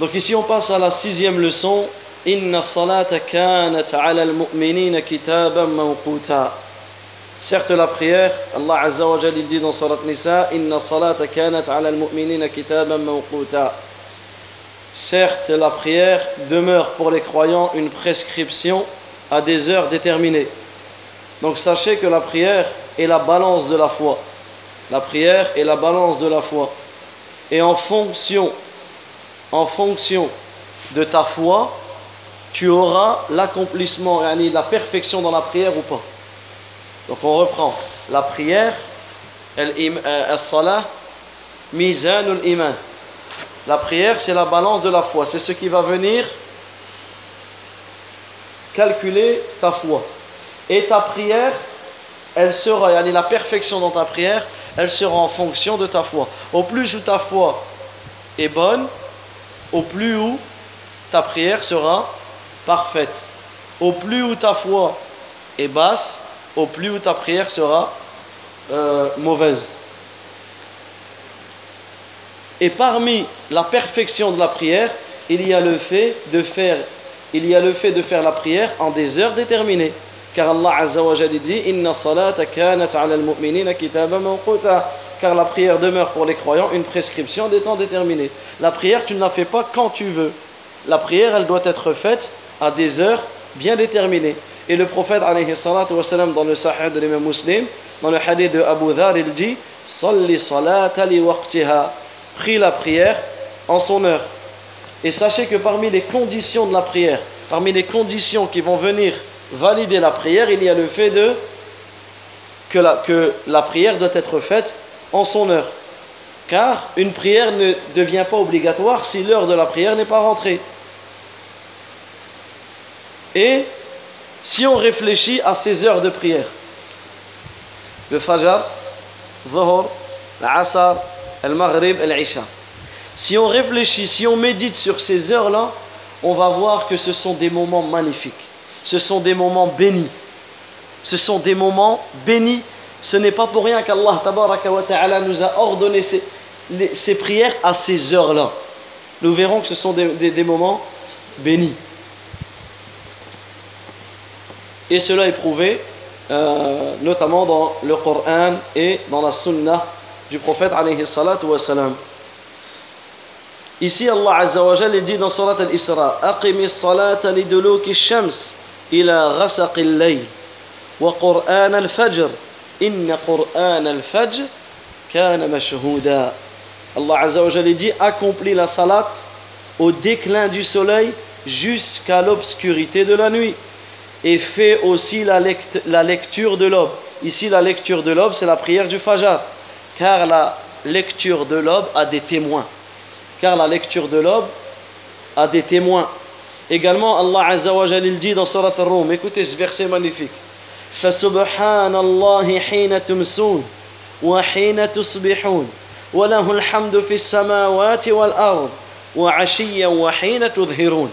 Donc ici on passe à la sixième leçon. Inna salata al-mu'minina kitaban mawquta. Certes la prière, Allah Azza wa Jalla dit dans Surat Nisa, Inna salata ala al-mu'minina kitaban mawquta. Certes la prière demeure pour les croyants une prescription à des heures déterminées. Donc sachez que la prière est la balance de la foi. La prière est la balance de la foi. Et en fonction, en fonction de ta foi, tu auras l'accomplissement, la perfection dans la prière ou pas. Donc on reprend. La prière, iman. La prière, c'est la balance de la foi. C'est ce qui va venir calculer ta foi. Et ta prière, elle sera, yani la perfection dans ta prière, elle sera en fonction de ta foi. Au plus où ta foi est bonne, au plus où ta prière sera parfaite. Au plus où ta foi est basse, au plus où ta prière sera euh, mauvaise. Et parmi la perfection de la prière, il y a le fait de faire, la prière en des heures déterminées. Car Allah Azza dit Inna salata kanat ala al-mu'minina kitaban mawquta. Car la prière demeure pour les croyants une prescription des temps déterminés. La prière, tu ne la fais pas quand tu veux. La prière, elle doit être faite à des heures bien déterminées. Et le prophète, alayhi salatu wa salam, dans le sahih de l'imam muslim, dans le hadith de Abu Dhar, il dit Salli salata li waqtiha. Prie la prière en son heure. Et sachez que parmi les conditions de la prière, parmi les conditions qui vont venir valider la prière, il y a le fait de que la prière doit être faite en son heure. Car une prière ne devient pas obligatoire si l'heure de la prière n'est pas rentrée. Et si on réfléchit à ces heures de prière, le Fajr, Zohor, l'Asr, le Maghrib l'Isha. Si on réfléchit, si on médite sur ces heures-là, on va voir que ce sont des moments magnifiques ce sont des moments bénis. Ce sont des moments bénis. Ce n'est pas pour rien qu'Allah nous a ordonné ces, ces prières à ces heures-là. Nous verrons que ce sont des, des, moments bénis. Et cela est prouvé euh, notamment dans le Coran et dans la Sunna du prophète. Ici Allah Azza dit dans Surat Al-Isra "Aqimi salata shams ila wa Qur'an al-fajr" Inna Qur'an al-Fajr kana mashhuda. Allah Azza wa dit accomplis la salat au déclin du soleil jusqu'à l'obscurité de la nuit et fais aussi la, lect la lecture de l'aube. Ici la lecture de l'aube c'est la prière du Fajr car la lecture de l'aube a des témoins. Car la lecture de l'aube a des témoins. Également Allah Azza wa Jalla dit dans Surat Ar-Rum écoutez ce verset magnifique فسبحان الله حين تمسون وحين تصبحون وله الحمد في السماوات والأرض وعشيا وحين تظهرون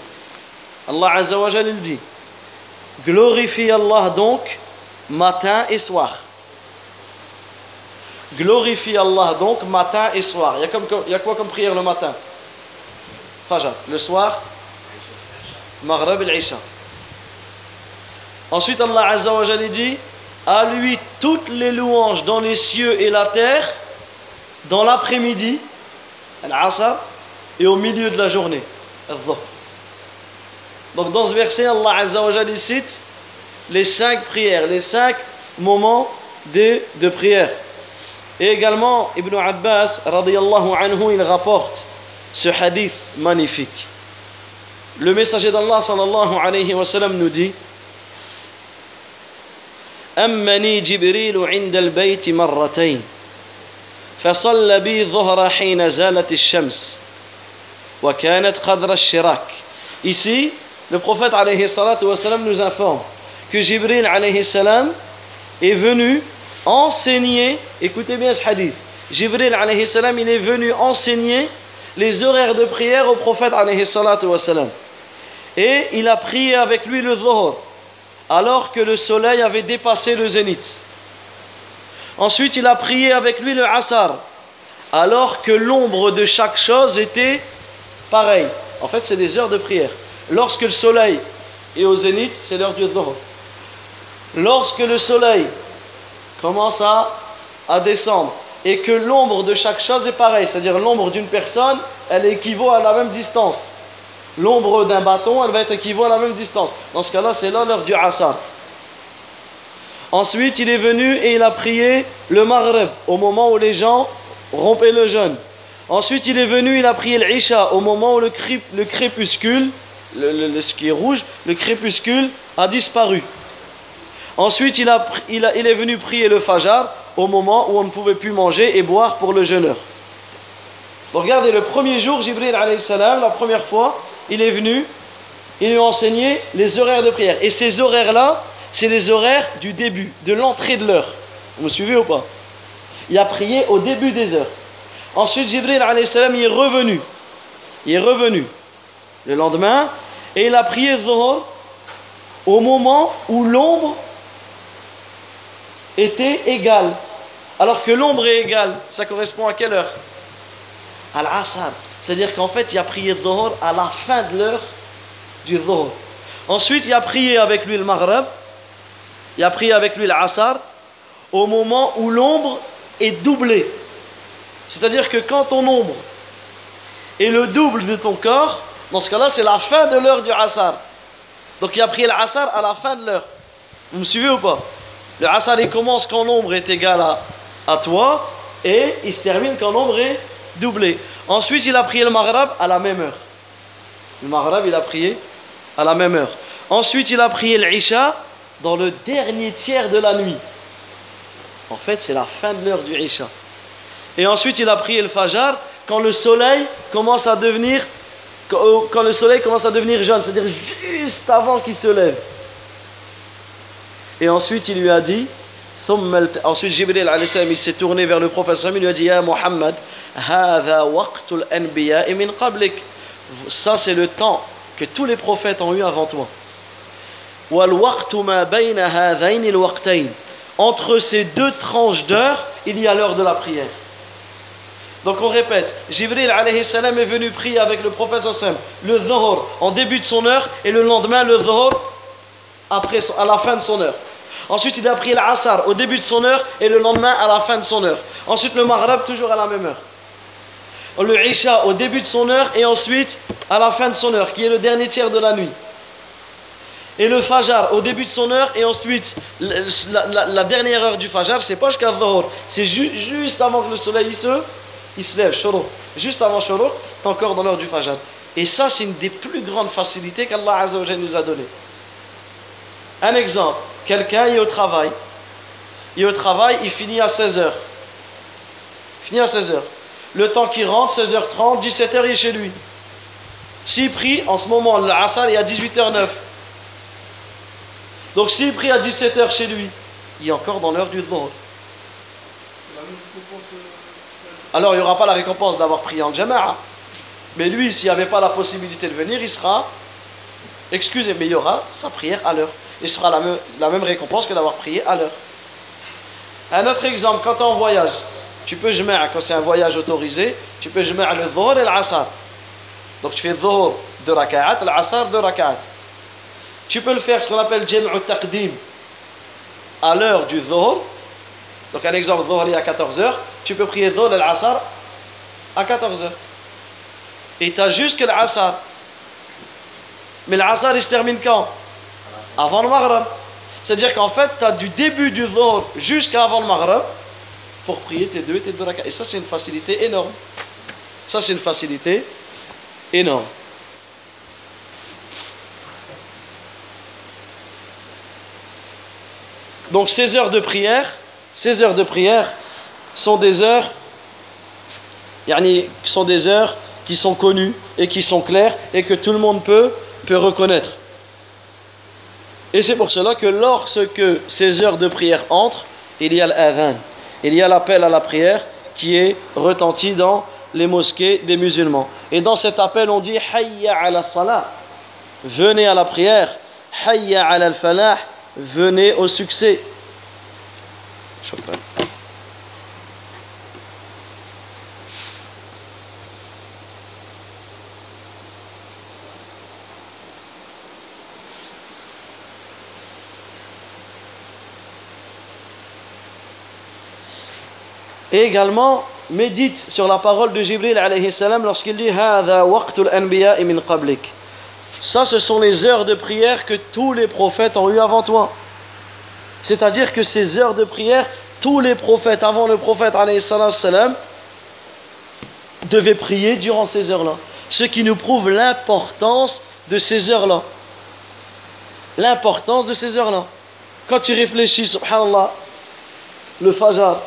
Azza wa Jal dit Glorifie Allah donc matin et soir. Glorifie Allah donc matin et soir. Il y a, comme, il y a quoi comme prière le matin Fajr. Le soir Maghrib et Isha. Ensuite, Allah Azza wa dit À lui toutes les louanges dans les cieux et la terre, dans l'après-midi, Al-Asr, et au milieu de la journée. Donc, dans ce verset, Allah Azza wa cite les cinq prières, les cinq moments de, de prière. Et également, Ibn Abbas, radiyallahu anhu, il rapporte ce hadith magnifique. Le messager d'Allah sallallahu alayhi wa sallam nous dit أمني جبريل عند البيت مرتين فصلى بي ظهر حين زالت الشمس وكانت قدر الشراك Ici, le prophète salatu wa sallam nous informe que Jibril alayhi salam est venu enseigner, écoutez bien ce hadith, Jibril alayhi salam il est venu enseigner les horaires de prière au prophète salatu wa sallam. Et il a prié avec lui le Zohor, alors que le soleil avait dépassé le zénith. Ensuite, il a prié avec lui le Asar, alors que l'ombre de chaque chose était pareille. En fait, c'est des heures de prière. Lorsque le soleil est au zénith, c'est l'heure du dhuhr. Lorsque le soleil commence à, à descendre et que l'ombre de chaque chose est pareille, c'est-à-dire l'ombre d'une personne, elle équivaut à la même distance. L'ombre d'un bâton, elle va être équivaut à la même distance. Dans ce cas-là, c'est l'heure du asar. Ensuite, il est venu et il a prié le Maghreb au moment où les gens rompaient le jeûne. Ensuite, il est venu, il a prié l'Isha au moment où le, crépuscule, le, ce qui est rouge, le crépuscule a disparu. Ensuite, il, a, il, a, il, est venu prier le Fajr au moment où on ne pouvait plus manger et boire pour le jeûneur. regardez, le premier jour, Jibril, la première fois, il est venu, il lui a enseigné les horaires de prière. Et ces horaires-là, c'est les horaires du début, de l'entrée de l'heure. Vous me suivez ou pas? Il a prié au début des heures. Ensuite, Jibril salam, est revenu. Il est revenu le lendemain et il a prié au moment où l'ombre était égale. Alors que l'ombre est égale, ça correspond à quelle heure? À l'Asr. C'est-à-dire qu'en fait, il a prié Zohar à la fin de l'heure du Zohar. Ensuite, il a prié avec lui le Maghreb il a pris avec lui l'Asar au moment où l'ombre est doublée. C'est-à-dire que quand ton ombre est le double de ton corps, dans ce cas-là, c'est la fin de l'heure du Asar. Donc il a pris l'Asar à la fin de l'heure. Vous me suivez ou pas? Le Asar, il commence quand l'ombre est égale à, à toi et il se termine quand l'ombre est doublée. Ensuite, il a prié le Maghreb à la même heure. Le Maghreb, il a prié à la même heure. Ensuite, il a prié l'Isha dans le dernier tiers de la nuit. En fait, c'est la fin de l'heure du Isha. Et ensuite, il a prié le Fajr quand le soleil commence à devenir quand le soleil commence à devenir jaune, c'est-à-dire juste avant qu'il se lève. Et ensuite, il lui a dit Ensuite, Jibril il s'est tourné vers le prophète, il lui a dit Ya Muhammad, ça c'est le temps que tous les prophètes ont eu avant toi. Entre ces deux tranches d'heure, il y a l'heure de la prière. Donc on répète, Jibril alayhi salam est venu prier avec le prophète le dhuhr en début de son heure et le lendemain le dhuhr après, à la fin de son heure. Ensuite il a prié l'asar au début de son heure et le lendemain à la fin de son heure. Ensuite le maghreb toujours à la même heure. Le isha au début de son heure et ensuite à la fin de son heure qui est le dernier tiers de la nuit et le Fajr au début de son heure et ensuite la, dernière heure du Fajr, c'est pas jusqu'à Dhuhr, c'est juste avant que le soleil se, il se lève, Juste avant Shuru, t'es encore dans l'heure du Fajr. Et ça, c'est une des plus grandes facilités qu'Allah nous a donné. Un exemple, quelqu'un est au travail, il est au travail, il finit à 16h. Il finit à 16h. Le temps qu'il rentre, 16h30, 17h, il est chez lui. S'il prie, en ce moment, l'Asr, il est à 18h09. Donc s'il prie à 17h chez lui, il est encore dans l'heure du Dhuhr. Alors il n'y aura pas la récompense d'avoir prié en Jama'a. Mais lui, s'il n'y avait pas la possibilité de venir, il sera excusez, mais il y aura sa prière à l'heure. Il sera la même, la même récompense que d'avoir prié à l'heure. Un autre exemple, quand en voyage, tu peux Jama'a, quand c'est un voyage autorisé, tu peux Jama'a le Dhuhr et l'Asar. Donc tu fais Dhuhr de raka'at, l'Asar de raka'at. Tu peux le faire, ce qu'on appelle Jam'u Taqdim, à l'heure du Dhuhr. Donc, un exemple, Dhuhr est à 14h. Tu peux prier Dhuhr et l'Asar à 14h. Et tu as juste que l'Asar. Mais l'Asar, il se termine quand? Avant le Maghreb. C'est-à-dire qu'en fait, tu as du début du Dhuhr jusqu'à avant le Maghreb pour prier tes deux et tes deux. Et ça, c'est une facilité énorme. Ça, c'est une facilité énorme. Donc ces heures de prière, ces heures de prière sont des heures, sont des heures qui sont connues et qui sont claires et que tout le monde peut, peut reconnaître. Et c'est pour cela que lorsque ces heures de prière entrent, il y a l'adhan, il y a l'appel à la prière qui est retenti dans les mosquées des musulmans. Et dans cet appel, on dit Hayya ala salah, venez à la prière, Hayya ala al-falah, venez au succès. Et également, médite sur la parole de Jibril alayhi salam lorsqu'il dit min qablik. Ça, ce sont les heures de prière que tous les prophètes ont eu avant toi. C'est-à-dire que ces heures de prière, tous les prophètes avant le prophète alayhi salam devaient prier durant ces heures-là. Ce qui nous prouve l'importance de ces heures-là. L'importance de ces heures-là. Quand tu réfléchis, subhanallah, le Fajr,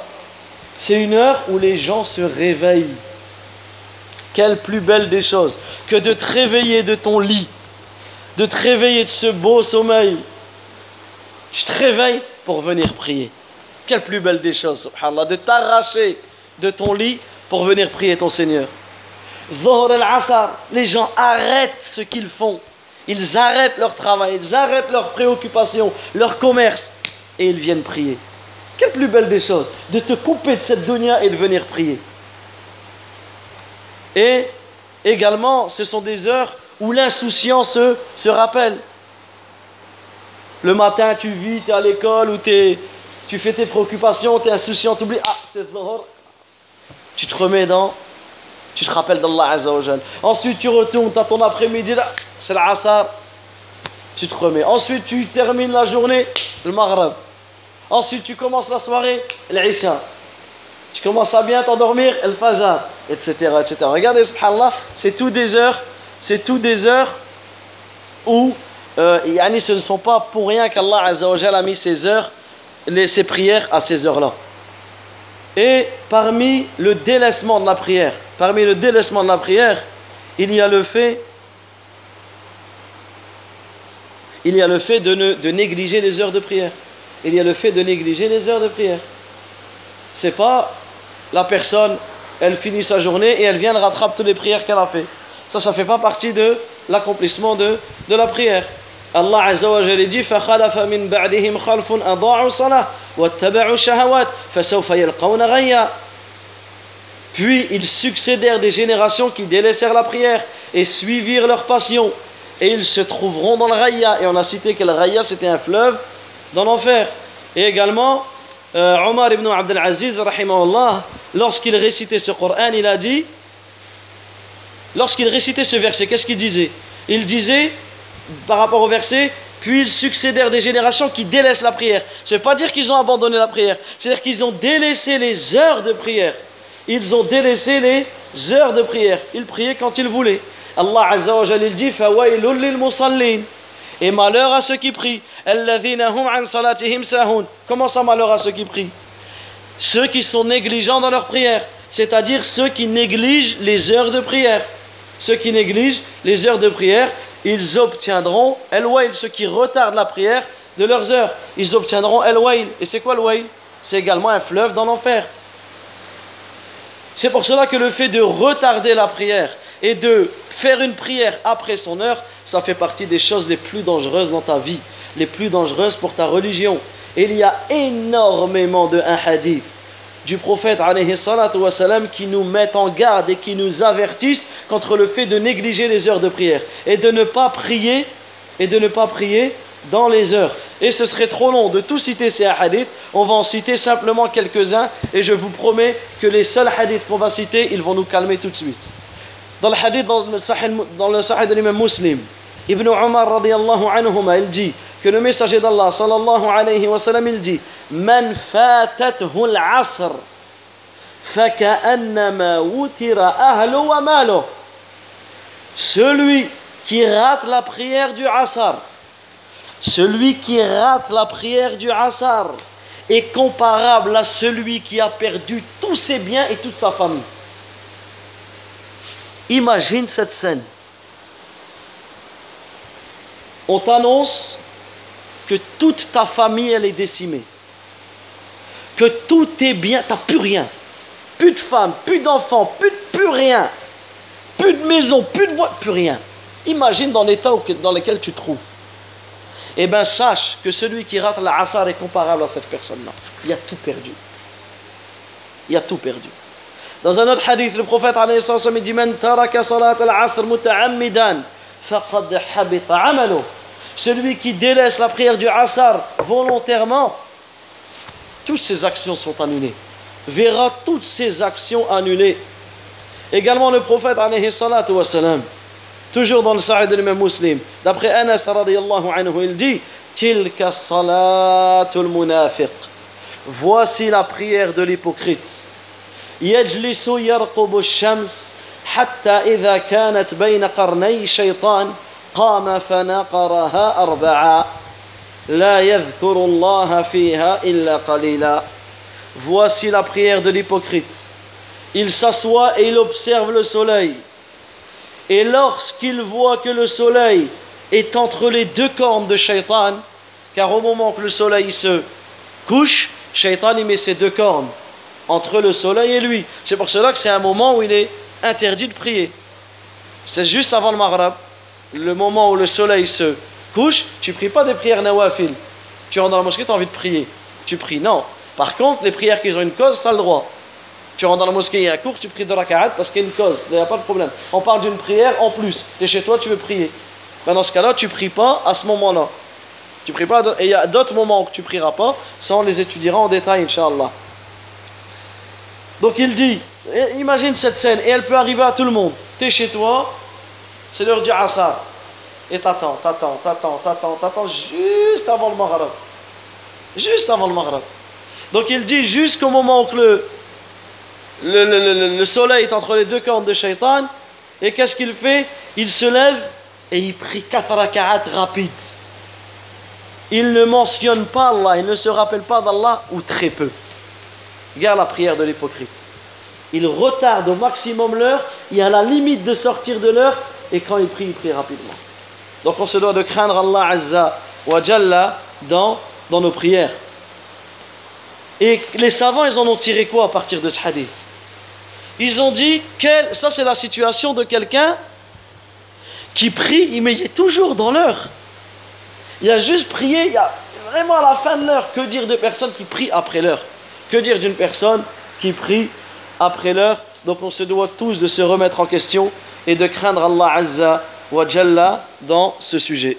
c'est une heure où les gens se réveillent. Quelle plus belle des choses que de te réveiller de ton lit, de te réveiller de ce beau sommeil. Tu te réveilles pour venir prier. Quelle plus belle des choses, subhanallah, de t'arracher de ton lit pour venir prier ton Seigneur. al-Asar, les gens arrêtent ce qu'ils font. Ils arrêtent leur travail, ils arrêtent leurs préoccupations, leur commerce, et ils viennent prier. Quelle plus belle des choses de te couper de cette dunya et de venir prier. Et également, ce sont des heures où l'insouciance se, rappelle. Le matin, tu vis, tu es à l'école, ou tu fais tes préoccupations, tu es insouciant, tu oublies, ah, c'est Tu te remets dans, tu te rappelles d'Allah Azzawajal. Ensuite, tu retournes, tu as ton après-midi, c'est l'Asar, tu te remets. Ensuite, tu termines la journée, le Maghreb. Ensuite, tu commences la soirée, l'Isha. Tu commences à bien t'endormir, le Fajr, etc., etc. Regardez, subhanallah, c'est tout des heures, c'est tout des heures où euh, ce ne sont pas pour rien qu'Allah a mis ces heures, ces prières à ces heures-là. Et parmi le délaissement de la prière, parmi le délaissement de la prière, il y a le fait, il y a le fait de, ne, de négliger les heures de prière il y a le fait de négliger les heures de prière. C'est pas la personne, elle finit sa journée et elle vient de rattraper toutes les prières qu'elle a fait. Ça, ça fait pas partie de l'accomplissement de, de la prière. Allah Azza wa Jalla dit فَخَلَفَ مِن بَعْدِهِمْ خَلْفٌ أَضَاعُوا الصَّلَاةَ وَاتَّبَعُوا الشَّهَوَاتِ فَسَوْفَ يَلْقَوْنَ غَيًّا Puis ils succédèrent des générations qui délaissèrent la prière et suivirent leur passion. Et ils se trouveront dans le Raya. Et on a cité que le Raya c'était un fleuve dans l'enfer. Et également, euh, Omar ibn Abdel Aziz, lorsqu'il récitait ce Coran, il a dit, lorsqu'il récitait ce verset, qu'est-ce qu'il disait? Il disait, par rapport au verset, puis ils succédèrent des générations qui délaissent la prière. Ce ne veut pas dire qu'ils ont abandonné la prière, c'est-à-dire qu'ils ont délaissé les heures de prière. Ils ont délaissé les heures de prière. Ils priaient quand ils voulaient. Allah Azza wa Jalla et malheur à ceux qui prient. Comment ça malheur à ceux qui prient Ceux qui sont négligents dans leur prière, c'est-à-dire ceux qui négligent les heures de prière. Ceux qui négligent les heures de prière, ils obtiendront el ceux qui retardent la prière de leurs heures, ils obtiendront el Et c'est quoi el C'est également un fleuve dans l'enfer. C'est pour cela que le fait de retarder la prière et de faire une prière après son heure, ça fait partie des choses les plus dangereuses dans ta vie, les plus dangereuses pour ta religion. Il y a énormément de hadiths du prophète qui nous mettent en garde et qui nous avertissent contre le fait de négliger les heures de prière et de ne pas prier et de ne pas prier dans les heures. Et ce serait trop long de tout citer ces hadiths. On va en citer simplement quelques-uns et je vous promets que les seuls hadiths qu'on va citer, ils vont nous calmer tout de suite. Dans le hadith, dans le sahih, dans le sahih de l'imam muslim, Ibn Umar radiallahu anhuma, il dit que le messager d'Allah sallallahu alayhi wa sallam, il dit Man fatathu faka'annama wutira ahlu. Celui qui rate la prière du asr celui qui rate la prière du Asar est comparable à celui qui a perdu tous ses biens et toute sa famille. Imagine cette scène. On t'annonce que toute ta famille elle est décimée. Que tout est bien, tu n'as plus rien. Plus de femmes, plus d'enfants, plus, plus rien. Plus de maison, plus de voiture, plus rien. Imagine dans l'état dans lequel tu trouves. Eh bien, sache que celui qui rate la est comparable à cette personne-là. Il a tout perdu. Il a tout perdu. Dans un autre hadith, le prophète sallam dit Man taraka salat al-asr muta'ammidan faqad habita amalu. Celui qui délaisse la prière du asar volontairement, toutes ses actions sont annulées. verra toutes ses actions annulées. Également le prophète alayhi salatu wassalam, toujours dans le Sahih de l'imam muslim, d'après Anas radiallahu anhu, il dit Tilka salatul munafiq. Voici la prière de l'hypocrite. يجلس يرقب الشمس حتى إذا كانت بين قرني شيطان قام فنقرها أربعا لا يذكر الله فيها إلا قليلا Voici la prière de l'hypocrite. Il s'assoit et il observe le soleil. Et lorsqu'il voit que le soleil est entre les deux cornes de Shaitan, car au moment que le soleil se couche, Shaitan y met ses deux cornes entre le soleil et lui. C'est pour cela que c'est un moment où il est interdit de prier. C'est juste avant le Maghreb, le moment où le soleil se couche, tu pries pas des prières nawafil. Tu rentres dans la mosquée, tu as envie de prier. Tu pries, non. Par contre, les prières qui ont une cause, tu as le droit. Tu rentres dans la mosquée, il y a un cours, tu pries de raka'at parce qu'il y a une cause, il n'y a pas de problème. On parle d'une prière en plus. Tu es chez toi, tu veux prier. Ben dans ce cas-là, tu pries pas à ce moment-là. Tu pries pas, et il y a d'autres moments où tu prieras pas, ça on les étudiera en détail, Inch'Allah. Donc il dit, imagine cette scène, et elle peut arriver à tout le monde. Tu es chez toi, c'est l'heure du Asar. Et t'attends, t'attends, t'attends, t'attends, t'attends juste avant le Maghreb. Juste avant le Maghreb. Donc il dit jusqu'au moment où le, le, le, soleil est entre les deux cornes de Shaitan. Et qu'est-ce qu'il fait? Il se lève et il prie quatre raka'at rapides. Il ne mentionne pas Allah, il ne se rappelle pas d'Allah ou très peu. Regarde la prière de l'hypocrite. Il retarde au maximum l'heure, il est à la limite de sortir de l'heure, et quand il prie, il prie rapidement. Donc on se doit de craindre Allah Azza wa Jalla dans, dans nos prières. Et les savants, ils en ont tiré quoi à partir de ce hadith? Ils ont dit, que ça c'est la situation de quelqu'un qui prie, mais il est toujours dans l'heure. Il a juste prié, il y a vraiment à la fin de l'heure. Que dire de personnes qui prient après l'heure? Que dire d'une personne qui prie après l'heure? Donc on se doit tous de se remettre en question et de craindre Allah Azza wa Jalla dans ce sujet.